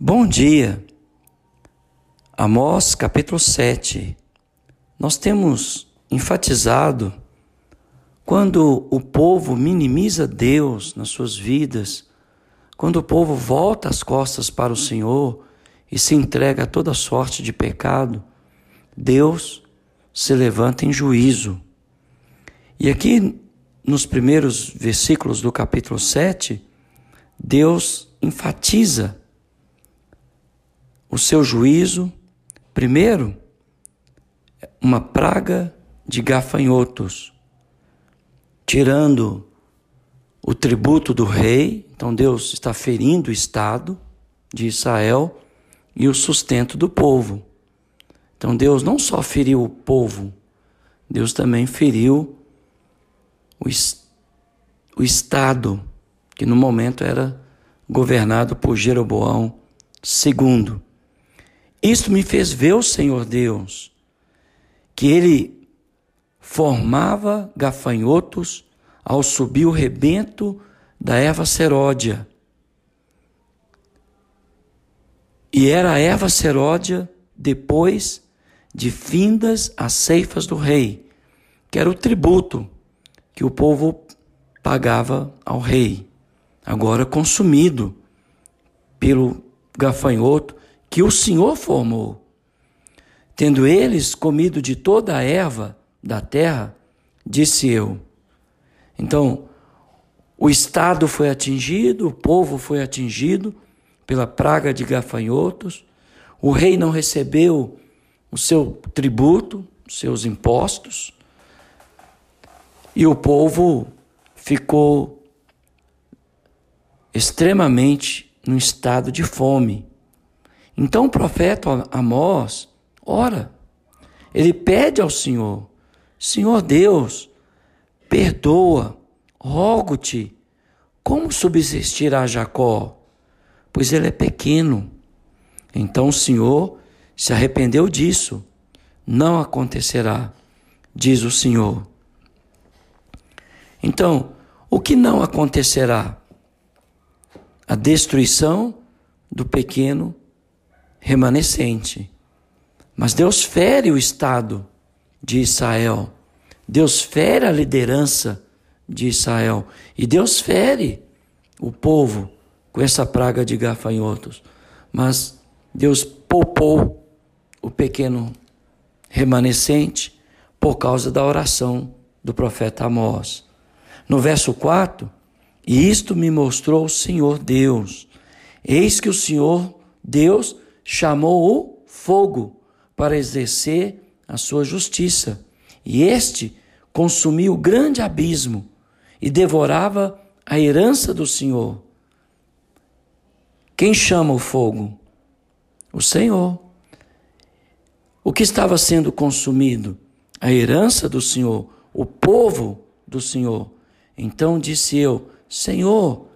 Bom dia. Amós capítulo 7. Nós temos enfatizado quando o povo minimiza Deus nas suas vidas, quando o povo volta as costas para o Senhor e se entrega a toda sorte de pecado, Deus se levanta em juízo. E aqui nos primeiros versículos do capítulo 7, Deus enfatiza o seu juízo, primeiro, uma praga de gafanhotos, tirando o tributo do rei, então Deus está ferindo o Estado de Israel e o sustento do povo. Então Deus não só feriu o povo, Deus também feriu o, o Estado, que no momento era governado por Jeroboão II. Isto me fez ver o Senhor Deus, que ele formava gafanhotos ao subir o rebento da erva seródia. E era a erva seródia depois de findas as ceifas do rei, que era o tributo que o povo pagava ao rei, agora consumido pelo gafanhoto que o Senhor formou. Tendo eles comido de toda a erva da terra, disse eu. Então, o Estado foi atingido, o povo foi atingido pela praga de gafanhotos, o rei não recebeu o seu tributo, os seus impostos, e o povo ficou extremamente no estado de fome. Então o profeta Amós ora, ele pede ao Senhor: Senhor Deus, perdoa, rogo-te, como subsistirá Jacó? Pois ele é pequeno. Então o Senhor se arrependeu disso. Não acontecerá, diz o Senhor. Então, o que não acontecerá? A destruição do pequeno remanescente. Mas Deus fere o Estado de Israel. Deus fere a liderança de Israel. E Deus fere o povo com essa praga de gafanhotos. Mas Deus poupou o pequeno remanescente por causa da oração do profeta Amós. No verso 4, e isto me mostrou o Senhor Deus. Eis que o Senhor Deus chamou o fogo para exercer a sua justiça. E este consumiu o grande abismo e devorava a herança do Senhor. Quem chama o fogo? O Senhor. O que estava sendo consumido? A herança do Senhor, o povo do Senhor. Então disse eu: Senhor,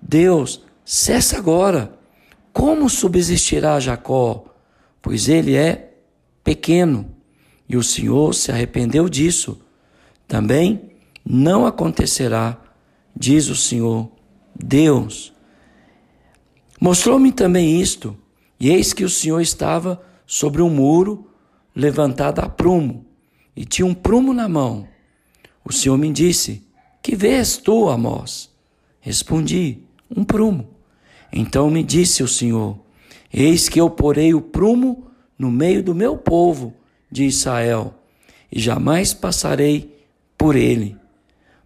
Deus, cessa agora como subsistirá Jacó? Pois ele é pequeno. E o Senhor se arrependeu disso. Também não acontecerá, diz o Senhor, Deus. Mostrou-me também isto, e eis que o Senhor estava sobre um muro levantado a prumo, e tinha um prumo na mão. O Senhor me disse: Que vês tu, Amós? Respondi: Um prumo. Então me disse o Senhor: Eis que eu porei o prumo no meio do meu povo de Israel, e jamais passarei por ele.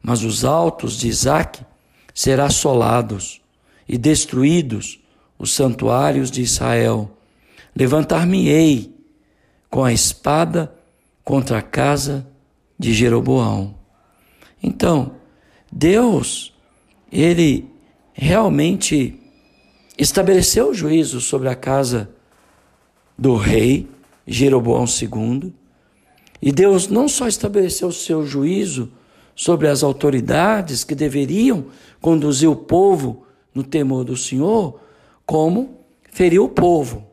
Mas os altos de Isaque serão assolados e destruídos os santuários de Israel. Levantar-me-ei com a espada contra a casa de Jeroboão. Então, Deus, ele realmente estabeleceu o juízo sobre a casa do rei Jeroboão II. E Deus não só estabeleceu o seu juízo sobre as autoridades que deveriam conduzir o povo no temor do Senhor, como feriu o povo.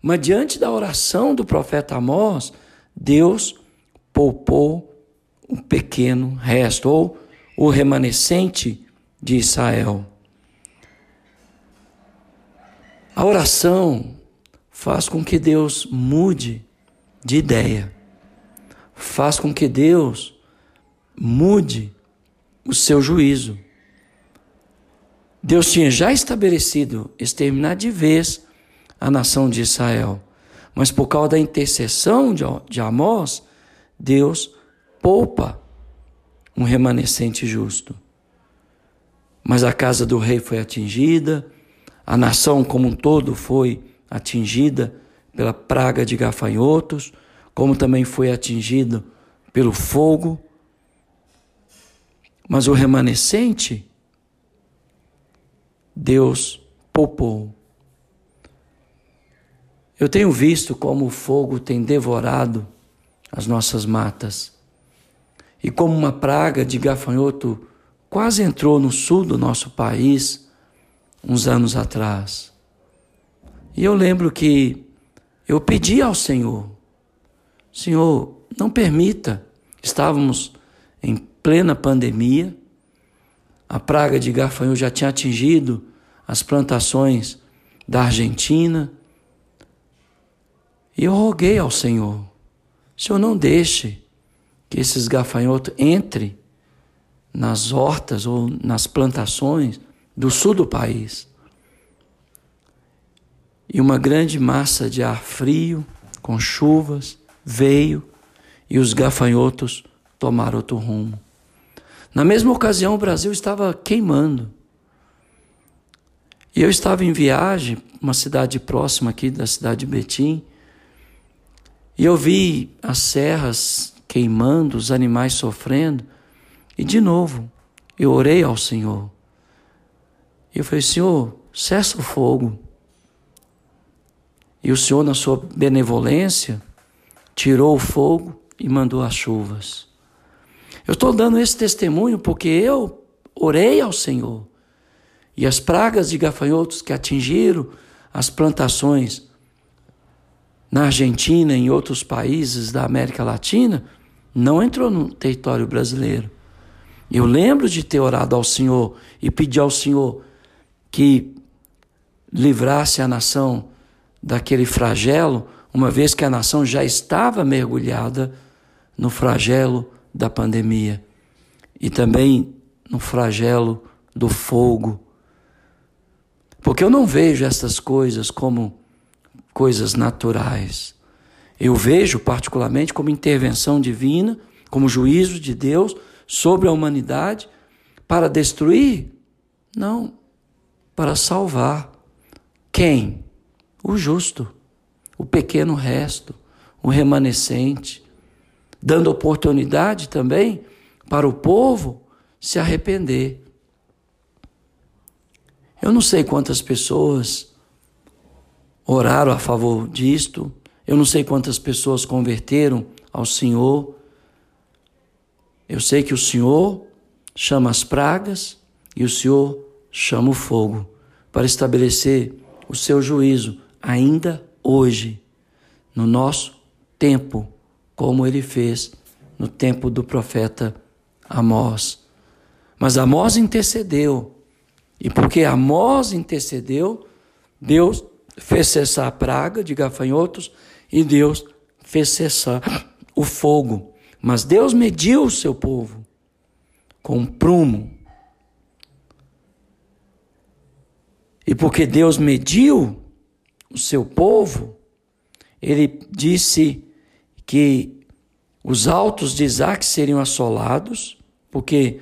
Mas diante da oração do profeta Amós, Deus poupou um pequeno resto, ou o remanescente de Israel. A oração faz com que Deus mude de ideia, faz com que Deus mude o seu juízo. Deus tinha já estabelecido exterminar de vez a nação de Israel, mas por causa da intercessão de Amós, Deus poupa um remanescente justo. Mas a casa do rei foi atingida, a nação como um todo foi atingida pela praga de gafanhotos, como também foi atingido pelo fogo. Mas o remanescente, Deus poupou. Eu tenho visto como o fogo tem devorado as nossas matas. E como uma praga de gafanhoto quase entrou no sul do nosso país uns anos atrás. E eu lembro que eu pedi ao Senhor, Senhor, não permita, estávamos em plena pandemia, a praga de gafanhoto já tinha atingido as plantações da Argentina, e eu roguei ao Senhor, Senhor, não deixe que esses gafanhotos entrem nas hortas ou nas plantações do sul do país. E uma grande massa de ar frio, com chuvas, veio e os gafanhotos tomaram outro rumo. Na mesma ocasião, o Brasil estava queimando. E eu estava em viagem, uma cidade próxima aqui da cidade de Betim, e eu vi as serras queimando, os animais sofrendo, e de novo, eu orei ao Senhor. E eu falei, Senhor, cessa o fogo. E o Senhor, na sua benevolência, tirou o fogo e mandou as chuvas. Eu estou dando esse testemunho porque eu orei ao Senhor. E as pragas de gafanhotos que atingiram as plantações na Argentina e em outros países da América Latina, não entrou no território brasileiro. Eu lembro de ter orado ao Senhor e pedir ao Senhor que livrasse a nação daquele flagelo, uma vez que a nação já estava mergulhada no flagelo da pandemia e também no flagelo do fogo. Porque eu não vejo essas coisas como coisas naturais. Eu vejo particularmente como intervenção divina, como juízo de Deus sobre a humanidade para destruir? Não, para salvar. Quem? O justo, o pequeno resto, o remanescente, dando oportunidade também para o povo se arrepender. Eu não sei quantas pessoas oraram a favor disto. Eu não sei quantas pessoas converteram ao Senhor. Eu sei que o Senhor chama as pragas e o Senhor chama o fogo para estabelecer o seu juízo ainda hoje, no nosso tempo, como ele fez no tempo do profeta Amós. Mas Amós intercedeu, e porque Amós intercedeu, Deus fez cessar a praga de gafanhotos e Deus fez cessar o fogo. Mas Deus mediu o seu povo com um prumo. E porque Deus mediu o seu povo, ele disse que os altos de Isaac seriam assolados, porque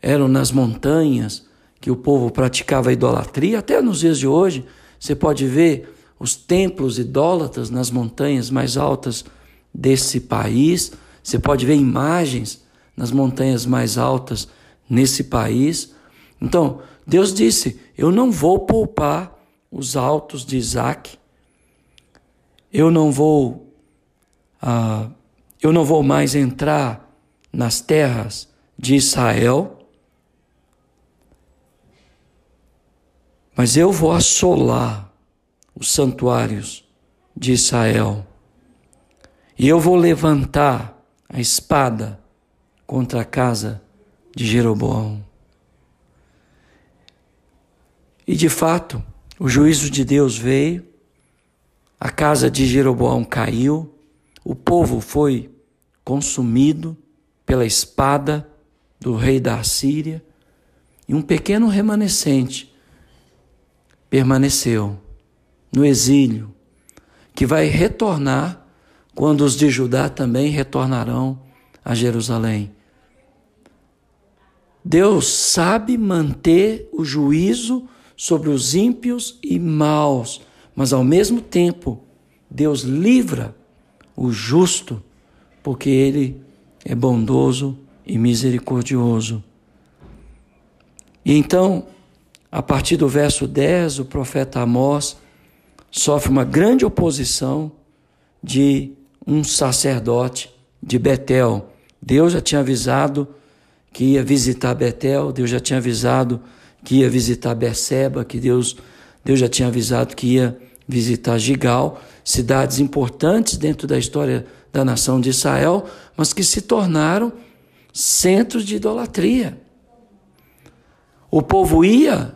eram nas montanhas que o povo praticava idolatria, até nos dias de hoje você pode ver os templos idólatras nas montanhas mais altas desse país. Você pode ver imagens nas montanhas mais altas nesse país. Então, Deus disse: Eu não vou poupar os altos de Isaac, eu não vou, ah, eu não vou mais entrar nas terras de Israel Mas eu vou assolar os santuários de Israel. E eu vou levantar a espada contra a casa de Jeroboão. E de fato, o juízo de Deus veio, a casa de Jeroboão caiu, o povo foi consumido pela espada do rei da Assíria, e um pequeno remanescente permaneceu no exílio, que vai retornar quando os de Judá também retornarão a Jerusalém. Deus sabe manter o juízo sobre os ímpios e maus, mas ao mesmo tempo, Deus livra o justo, porque ele é bondoso e misericordioso. E então, a partir do verso 10, o profeta Amós sofre uma grande oposição de um sacerdote de Betel. Deus já tinha avisado que ia visitar Betel, Deus já tinha avisado que ia visitar Beceba, que Deus, Deus já tinha avisado que ia visitar Gigal, cidades importantes dentro da história da nação de Israel, mas que se tornaram centros de idolatria. O povo ia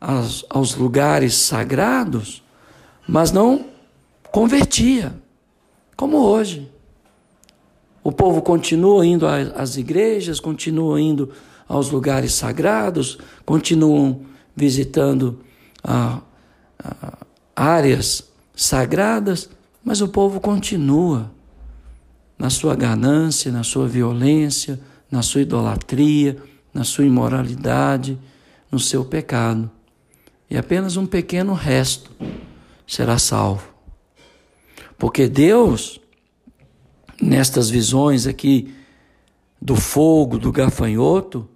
aos, aos lugares sagrados, mas não convertia, como hoje. O povo continua indo às igrejas, continua indo aos lugares sagrados, continuam visitando ah, ah, áreas sagradas, mas o povo continua na sua ganância, na sua violência, na sua idolatria, na sua imoralidade, no seu pecado. E apenas um pequeno resto será salvo. Porque Deus, nestas visões aqui do fogo, do gafanhoto,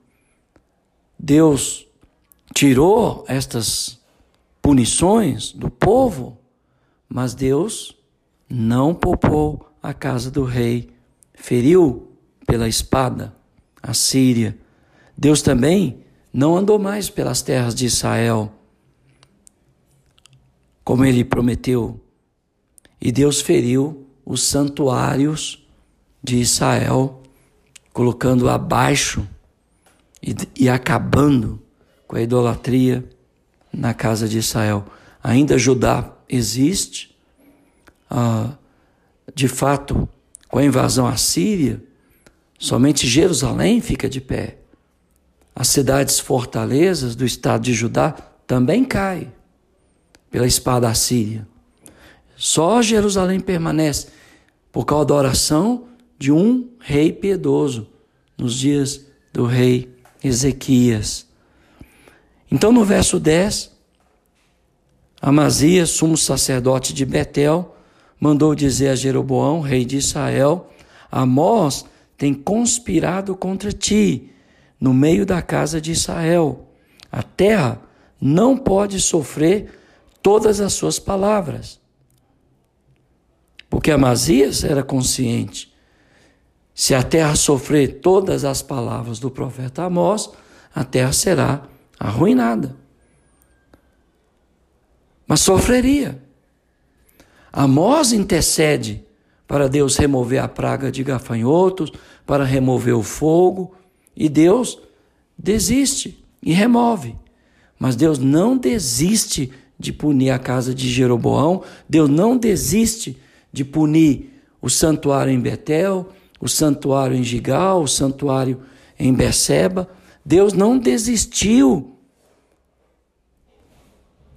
Deus tirou estas punições do povo, mas Deus não poupou a casa do rei, feriu pela espada a Síria. Deus também não andou mais pelas terras de Israel, como ele prometeu. E Deus feriu os santuários de Israel, colocando abaixo e, e acabando com a idolatria na casa de Israel. Ainda Judá existe, ah, de fato, com a invasão assíria, somente Jerusalém fica de pé. As cidades fortalezas do estado de Judá também caem pela espada assíria. Só Jerusalém permanece por causa da oração de um rei piedoso nos dias do rei Ezequias. Então, no verso 10, Amazias, sumo sacerdote de Betel, mandou dizer a Jeroboão, rei de Israel: Amós tem conspirado contra ti no meio da casa de Israel. A terra não pode sofrer todas as suas palavras. Porque Amazias era consciente. Se a terra sofrer todas as palavras do profeta Amós, a terra será arruinada. Mas sofreria. Amós intercede para Deus remover a praga de gafanhotos, para remover o fogo, e Deus desiste e remove. Mas Deus não desiste de punir a casa de Jeroboão, Deus não desiste de punir o santuário em Betel, o santuário em Gigal, o santuário em Beceba. Deus não desistiu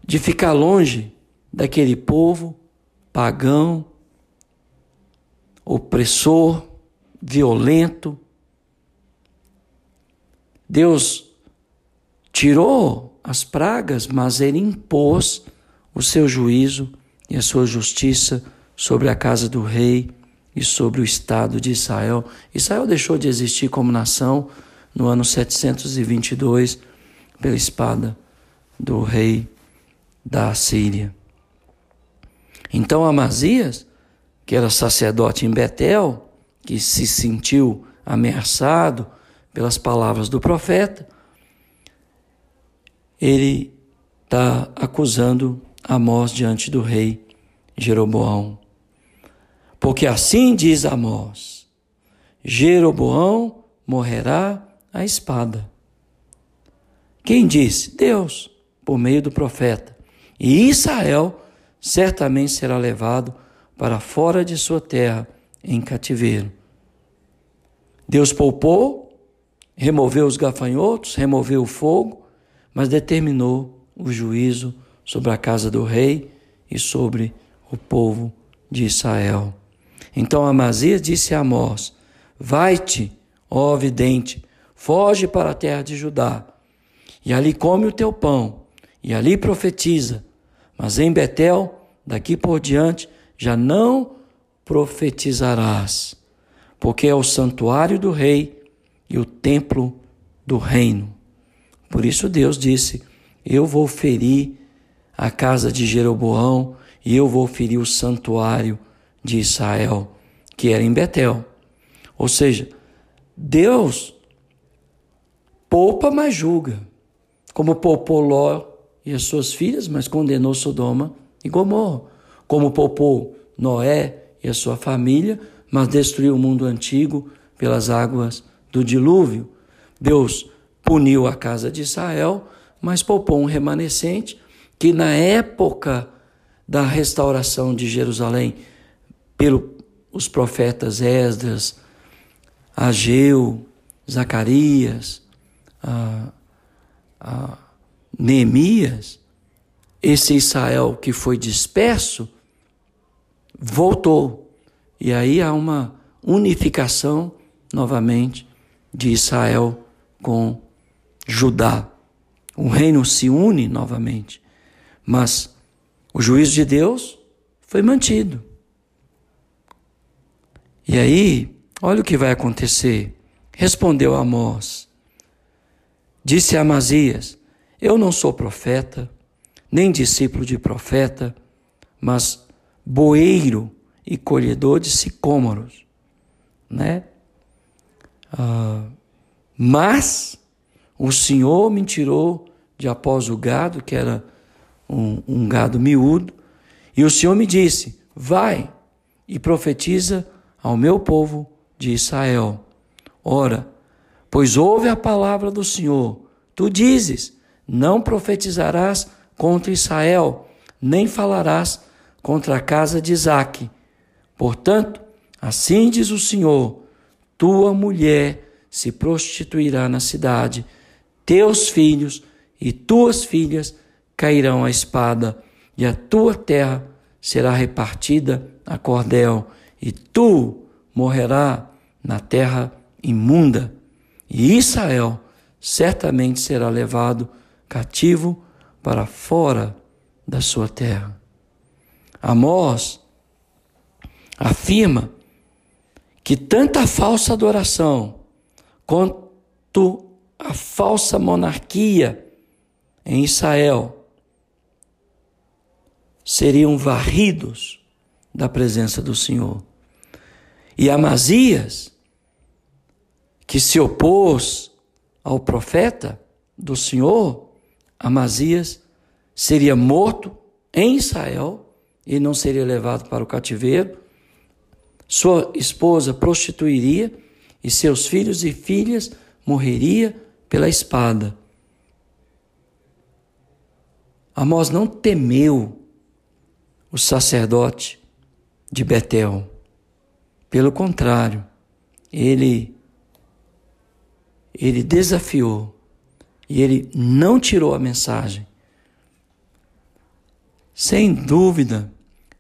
de ficar longe daquele povo pagão, opressor, violento. Deus tirou as pragas, mas ele impôs o seu juízo e a sua justiça sobre a casa do rei e sobre o estado de Israel. Israel deixou de existir como nação no ano 722 pela espada do rei da Síria. Então Amazias, que era sacerdote em Betel, que se sentiu ameaçado pelas palavras do profeta, ele está acusando Amós diante do rei Jeroboão. Porque assim diz Amós: Jeroboão morrerá à espada. Quem disse? Deus, por meio do profeta. E Israel certamente será levado para fora de sua terra em cativeiro. Deus poupou, removeu os gafanhotos, removeu o fogo, mas determinou o juízo sobre a casa do rei e sobre o povo de Israel. Então Amazias disse a Amós: Vai-te, ó vidente, foge para a terra de Judá, e ali come o teu pão, e ali profetiza. Mas em Betel, daqui por diante, já não profetizarás, porque é o santuário do rei e o templo do reino. Por isso Deus disse: Eu vou ferir a casa de Jeroboão e eu vou ferir o santuário de Israel, que era em Betel. Ou seja, Deus poupa, mas julga. Como poupou Ló e as suas filhas, mas condenou Sodoma e Gomorra. Como poupou Noé e a sua família, mas destruiu o mundo antigo pelas águas do dilúvio. Deus puniu a casa de Israel, mas poupou um remanescente que na época da restauração de Jerusalém, pelos profetas Esdras, Ageu, Zacarias, a, a Neemias, esse Israel que foi disperso, voltou. E aí há uma unificação novamente de Israel com Judá. O reino se une novamente. Mas o juízo de Deus foi mantido. E aí, olha o que vai acontecer. Respondeu Amós. Disse a Amazias: Eu não sou profeta, nem discípulo de profeta, mas boeiro e colhedor de sicômoros, né? Ah, mas o Senhor me tirou de após o gado, que era um, um gado miúdo, e o Senhor me disse: Vai e profetiza ao meu povo de Israel. Ora, pois ouve a palavra do Senhor. Tu dizes: Não profetizarás contra Israel, nem falarás contra a casa de Isaque. Portanto, assim diz o Senhor: Tua mulher se prostituirá na cidade, teus filhos e tuas filhas cairão a espada, e a tua terra será repartida a cordel, e tu morrerá na terra imunda, e Israel certamente será levado cativo para fora da sua terra. Amós afirma que tanto a falsa adoração quanto a falsa monarquia em Israel seriam varridos da presença do Senhor. E Amazias, que se opôs ao profeta do Senhor, Amazias seria morto em Israel e não seria levado para o cativeiro. Sua esposa prostituiria e seus filhos e filhas morreria pela espada. Amós não temeu o sacerdote de Betel. Pelo contrário, ele ele desafiou e ele não tirou a mensagem. Sem dúvida,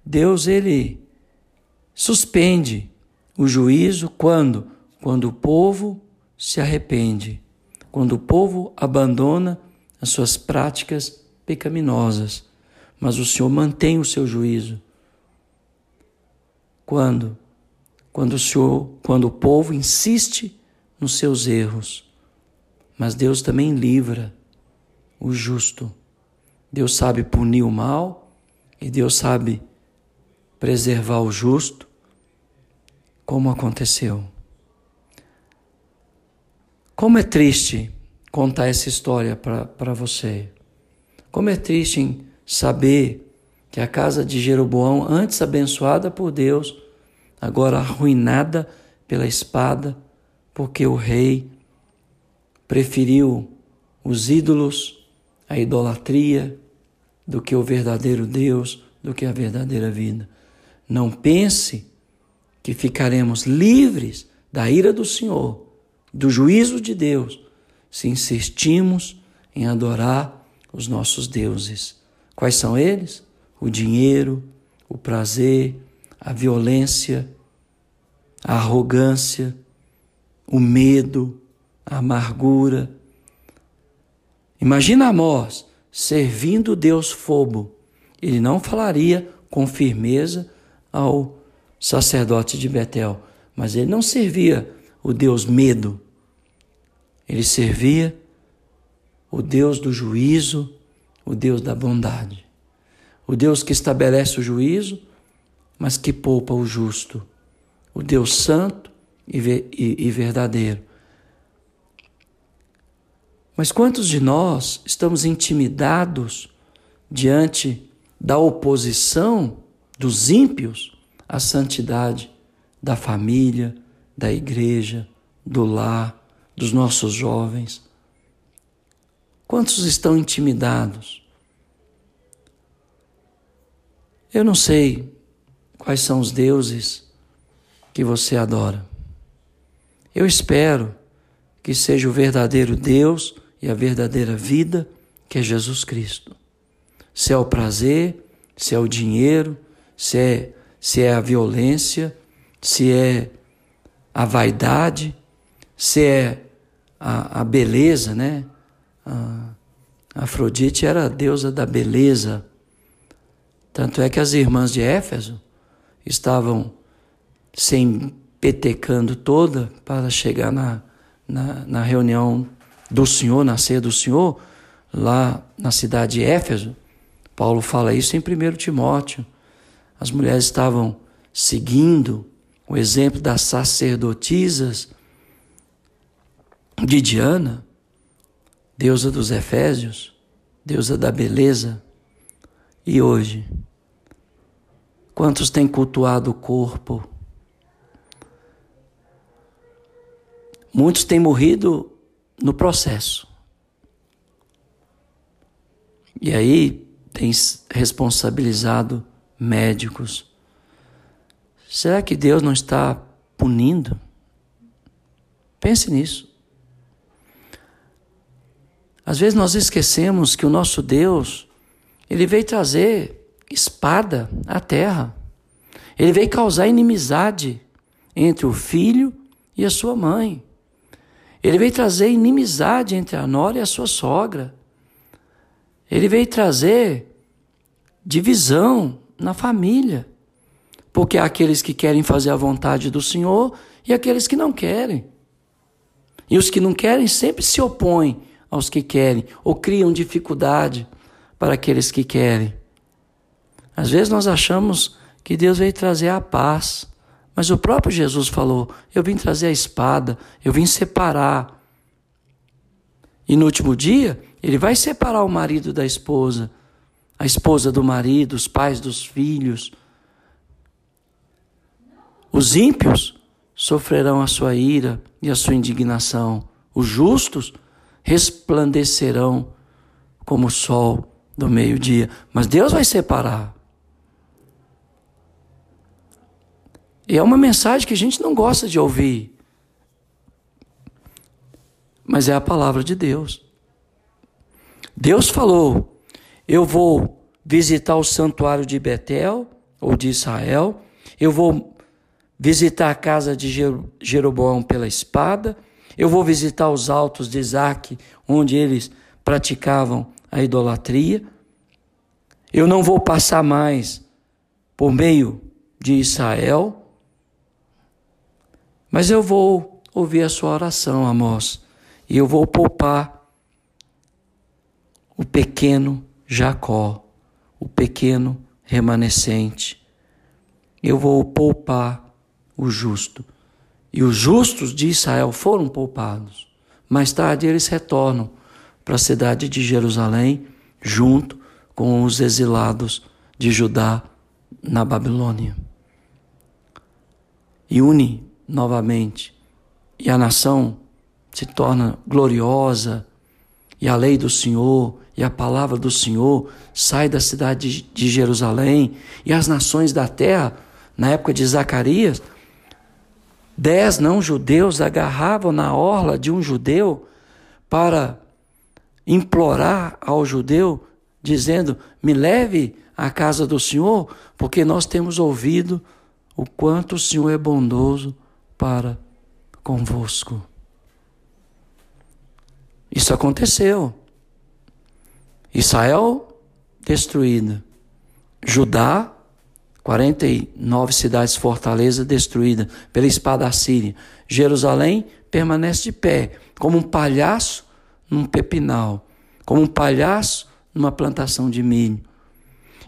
Deus ele suspende o juízo quando quando o povo se arrepende, quando o povo abandona as suas práticas pecaminosas mas o Senhor mantém o seu juízo. Quando? Quando o Senhor, quando o povo insiste nos seus erros. Mas Deus também livra o justo. Deus sabe punir o mal e Deus sabe preservar o justo, como aconteceu. Como é triste contar essa história para você. Como é triste saber que a casa de Jeroboão, antes abençoada por Deus, agora arruinada pela espada, porque o rei preferiu os ídolos, a idolatria do que o verdadeiro Deus, do que a verdadeira vida. Não pense que ficaremos livres da ira do Senhor, do juízo de Deus, se insistimos em adorar os nossos deuses. Quais são eles? O dinheiro, o prazer, a violência, a arrogância, o medo, a amargura. Imagina Amós servindo Deus fobo. Ele não falaria com firmeza ao sacerdote de Betel, mas ele não servia o Deus medo. Ele servia o Deus do juízo, o Deus da bondade. O Deus que estabelece o juízo, mas que poupa o justo. O Deus santo e, verdadeiro. Mas quantos de nós estamos intimidados diante da oposição dos ímpios à santidade da família, da igreja, do lar, dos nossos jovens? Quantos estão intimidados? Eu não sei quais são os deuses que você adora. Eu espero que seja o verdadeiro Deus e a verdadeira vida, que é Jesus Cristo. Se é o prazer, se é o dinheiro, se é, se é a violência, se é a vaidade, se é a, a beleza, né? A, Afrodite era a deusa da beleza. Tanto é que as irmãs de Éfeso estavam se empetecando toda para chegar na, na, na reunião do Senhor, na ceia do Senhor, lá na cidade de Éfeso. Paulo fala isso em 1 Timóteo. As mulheres estavam seguindo o exemplo das sacerdotisas de Diana, deusa dos Efésios, deusa da beleza. E hoje, quantos têm cultuado o corpo? Muitos têm morrido no processo. E aí tem responsabilizado médicos. Será que Deus não está punindo? Pense nisso. Às vezes nós esquecemos que o nosso Deus, ele veio trazer espada à terra. Ele veio causar inimizade entre o filho e a sua mãe. Ele veio trazer inimizade entre a nora e a sua sogra. Ele veio trazer divisão na família. Porque há aqueles que querem fazer a vontade do Senhor e aqueles que não querem. E os que não querem sempre se opõem aos que querem ou criam dificuldade para aqueles que querem. Às vezes nós achamos que Deus veio trazer a paz, mas o próprio Jesus falou: Eu vim trazer a espada, eu vim separar. E no último dia, ele vai separar o marido da esposa, a esposa do marido, os pais dos filhos. Os ímpios sofrerão a sua ira e a sua indignação. Os justos resplandecerão como o sol do meio-dia. Mas Deus vai separar. E é uma mensagem que a gente não gosta de ouvir. Mas é a palavra de Deus. Deus falou: Eu vou visitar o santuário de Betel, ou de Israel, eu vou visitar a casa de Jeroboão pela espada, eu vou visitar os altos de Isaac, onde eles praticavam a idolatria. Eu não vou passar mais por meio de Israel, mas eu vou ouvir a sua oração, Amós, e eu vou poupar o pequeno Jacó, o pequeno remanescente. Eu vou poupar o justo. E os justos de Israel foram poupados. Mais tarde eles retornam para a cidade de Jerusalém, junto com os exilados de Judá na Babilônia. E une novamente. E a nação se torna gloriosa e a lei do Senhor e a palavra do Senhor sai da cidade de Jerusalém e as nações da terra, na época de Zacarias, dez não-judeus agarravam na orla de um judeu para implorar ao judeu, dizendo: Me leve à casa do Senhor, porque nós temos ouvido o quanto o Senhor é bondoso para convosco. Isso aconteceu. Israel destruída. Judá, 49 cidades fortaleza destruída pela espada assíria. Jerusalém permanece de pé, como um palhaço num pepinal, como um palhaço numa plantação de milho.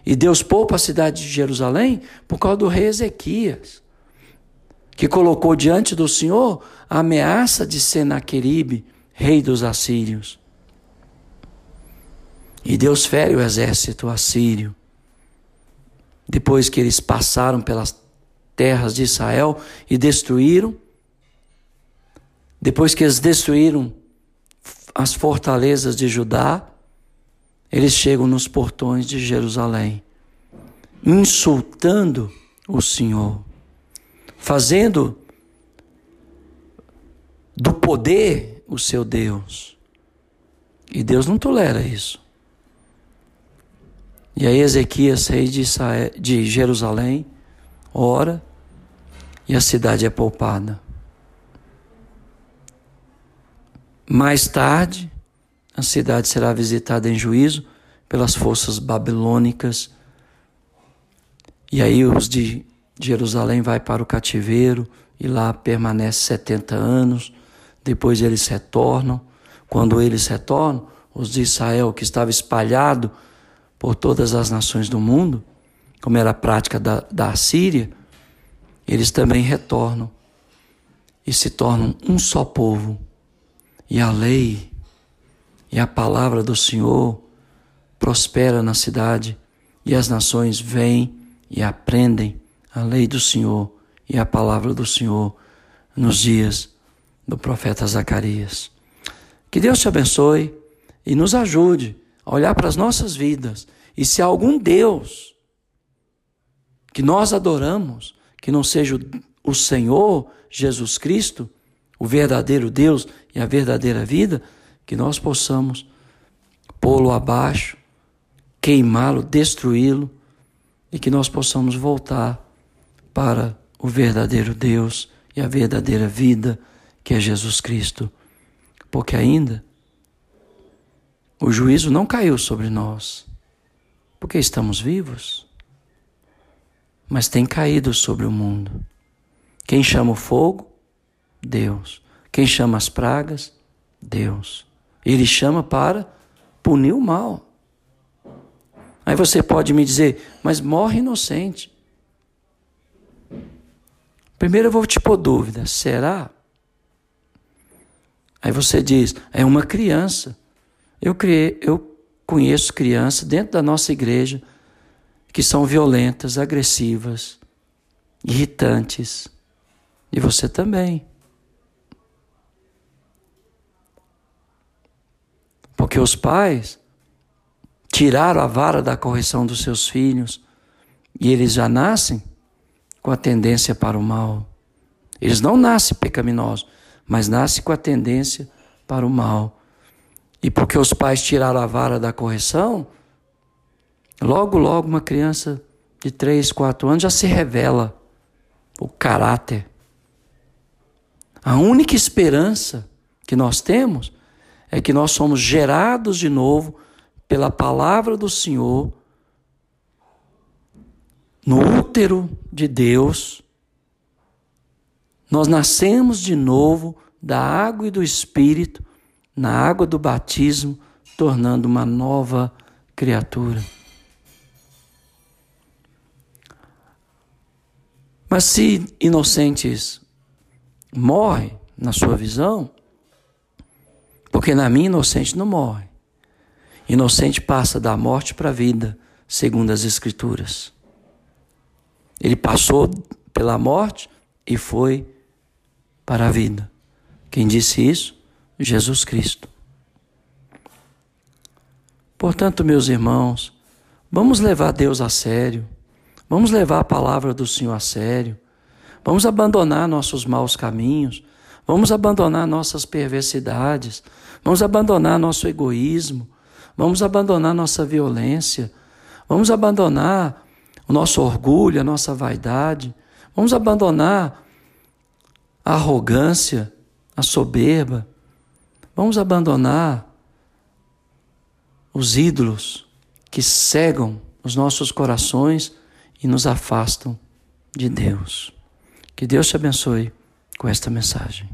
E Deus poupa a cidade de Jerusalém por causa do rei Ezequias, que colocou diante do Senhor a ameaça de Senaqueribe, rei dos assírios. E Deus fere o exército assírio. Depois que eles passaram pelas terras de Israel e destruíram, depois que eles destruíram as fortalezas de Judá, eles chegam nos portões de Jerusalém, insultando o Senhor, fazendo do poder o seu Deus. E Deus não tolera isso. E aí Ezequias, rei de, de Jerusalém, ora e a cidade é poupada. Mais tarde, a cidade será visitada em juízo pelas forças babilônicas. E aí os de Jerusalém vai para o cativeiro e lá permanece 70 anos. Depois eles retornam. Quando eles retornam, os de Israel que estava espalhado por todas as nações do mundo, como era a prática da, da Assíria, eles também retornam e se tornam um só povo. E a lei e a palavra do Senhor prospera na cidade, e as nações vêm e aprendem a lei do Senhor e a palavra do Senhor nos dias do profeta Zacarias. Que Deus te abençoe e nos ajude a olhar para as nossas vidas e se algum Deus que nós adoramos, que não seja o Senhor Jesus Cristo, o verdadeiro Deus e a verdadeira vida, que nós possamos pô-lo abaixo, queimá-lo, destruí-lo e que nós possamos voltar para o verdadeiro Deus e a verdadeira vida que é Jesus Cristo. Porque ainda o juízo não caiu sobre nós, porque estamos vivos, mas tem caído sobre o mundo. Quem chama o fogo? Deus. Quem chama as pragas? Deus. Ele chama para punir o mal. Aí você pode me dizer, mas morre inocente. Primeiro eu vou te pôr dúvida: será? Aí você diz, é uma criança. Eu, criei, eu conheço crianças dentro da nossa igreja que são violentas, agressivas, irritantes. E você também. Porque os pais tiraram a vara da correção dos seus filhos e eles já nascem com a tendência para o mal. Eles não nascem pecaminosos, mas nascem com a tendência para o mal. E porque os pais tiraram a vara da correção, logo, logo uma criança de 3, 4 anos já se revela o caráter. A única esperança que nós temos é que nós somos gerados de novo pela palavra do Senhor no útero de Deus. Nós nascemos de novo da água e do Espírito, na água do batismo, tornando uma nova criatura. Mas se inocentes morre na sua visão, porque na minha inocente não morre. Inocente passa da morte para a vida, segundo as Escrituras. Ele passou pela morte e foi para a vida. Quem disse isso? Jesus Cristo. Portanto, meus irmãos, vamos levar Deus a sério, vamos levar a palavra do Senhor a sério, vamos abandonar nossos maus caminhos, vamos abandonar nossas perversidades, vamos abandonar nosso egoísmo, vamos abandonar nossa violência, vamos abandonar o nosso orgulho, a nossa vaidade, vamos abandonar a arrogância, a soberba, vamos abandonar os ídolos que cegam os nossos corações e nos afastam de Deus. Que Deus te abençoe com esta mensagem.